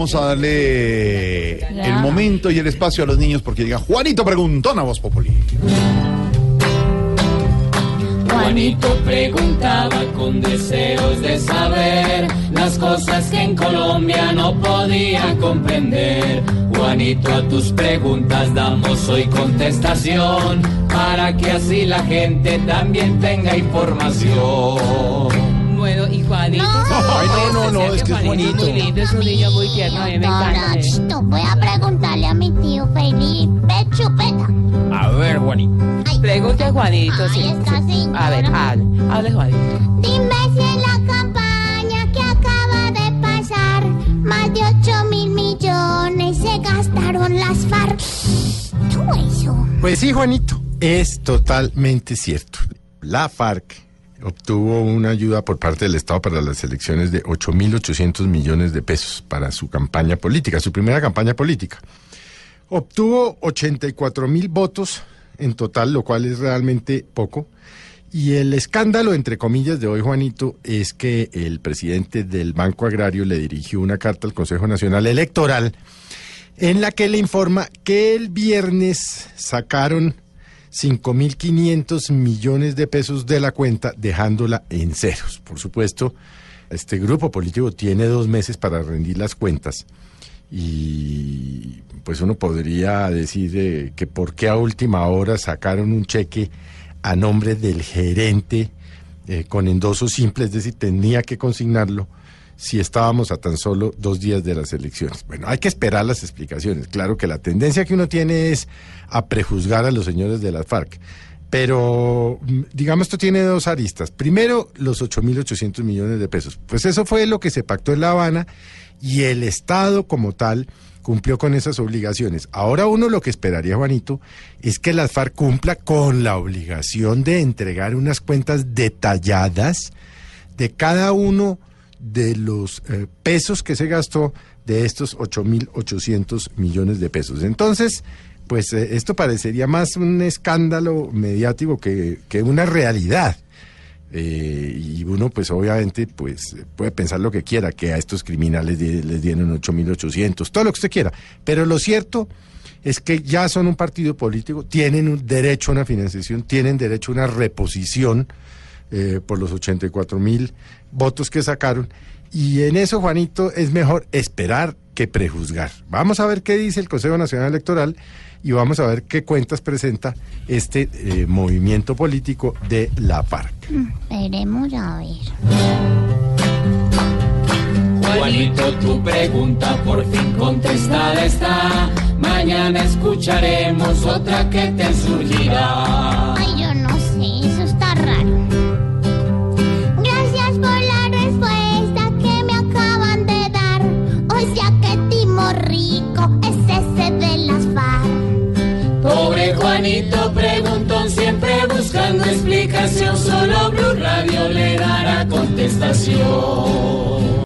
Vamos a darle el momento y el espacio a los niños porque llega Juanito Preguntón a Voz Populi. Juanito preguntaba con deseos de saber las cosas que en Colombia no podía comprender. Juanito, a tus preguntas damos hoy contestación para que así la gente también tenga información. Es que es Juanito. Juanito. Muy lindo, es un niño muy tierno, a mí me encanta. eh. Voy a preguntarle a mi tío Felipe Chupeta. A ver, Juanito. Pregunte a Juanito, Ahí sí. está, sí. A ver, hable, hable Juanito. dime si en la campaña que acaba de pasar, más de 8 mil millones se gastaron las FARC. Todo eso. Pues sí, Juanito, es totalmente cierto. La FARC obtuvo una ayuda por parte del Estado para las elecciones de 8.800 millones de pesos para su campaña política, su primera campaña política. Obtuvo 84 mil votos en total, lo cual es realmente poco. Y el escándalo, entre comillas, de hoy, Juanito, es que el presidente del Banco Agrario le dirigió una carta al Consejo Nacional Electoral en la que le informa que el viernes sacaron 5.500 millones de pesos de la cuenta, dejándola en ceros. Por supuesto, este grupo político tiene dos meses para rendir las cuentas y pues uno podría decir eh, que por qué a última hora sacaron un cheque a nombre del gerente eh, con endoso simple, es decir, tenía que consignarlo si estábamos a tan solo dos días de las elecciones. Bueno, hay que esperar las explicaciones. Claro que la tendencia que uno tiene es a prejuzgar a los señores de las FARC. Pero, mm, digamos, esto tiene dos aristas. Primero, los 8.800 millones de pesos. Pues eso fue lo que se pactó en La Habana y el Estado como tal cumplió con esas obligaciones. Ahora uno lo que esperaría, Juanito, es que las FARC cumpla con la obligación de entregar unas cuentas detalladas de cada uno de los eh, pesos que se gastó de estos 8.800 millones de pesos. Entonces, pues eh, esto parecería más un escándalo mediático que, que una realidad. Eh, y uno, pues obviamente, pues puede pensar lo que quiera, que a estos criminales di- les dieron 8.800, todo lo que usted quiera. Pero lo cierto es que ya son un partido político, tienen un derecho a una financiación, tienen derecho a una reposición eh, por los 84 mil votos que sacaron. Y en eso, Juanito, es mejor esperar que prejuzgar. Vamos a ver qué dice el Consejo Nacional Electoral y vamos a ver qué cuentas presenta este eh, movimiento político de la FARC. Veremos a ver. Juanito, tu pregunta por fin contestada está. Mañana escucharemos otra que te surgirá. Ay, yo Rico es ese de las FARC. Pobre Juanito preguntón, siempre buscando explicación. Solo Blue Radio le dará contestación.